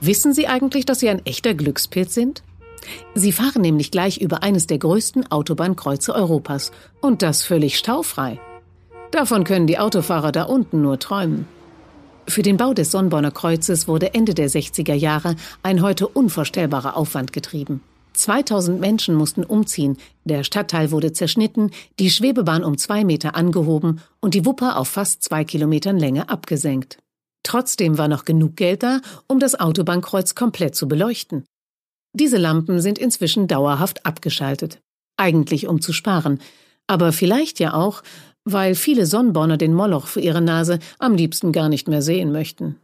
Wissen Sie eigentlich, dass Sie ein echter Glückspilz sind? Sie fahren nämlich gleich über eines der größten Autobahnkreuze Europas. Und das völlig staufrei. Davon können die Autofahrer da unten nur träumen. Für den Bau des Sonnborner Kreuzes wurde Ende der 60er Jahre ein heute unvorstellbarer Aufwand getrieben. 2000 Menschen mussten umziehen, der Stadtteil wurde zerschnitten, die Schwebebahn um zwei Meter angehoben und die Wupper auf fast zwei Kilometern Länge abgesenkt. Trotzdem war noch genug Geld da, um das Autobahnkreuz komplett zu beleuchten. Diese Lampen sind inzwischen dauerhaft abgeschaltet. Eigentlich um zu sparen, aber vielleicht ja auch, weil viele Sonnborner den Moloch für ihre Nase am liebsten gar nicht mehr sehen möchten.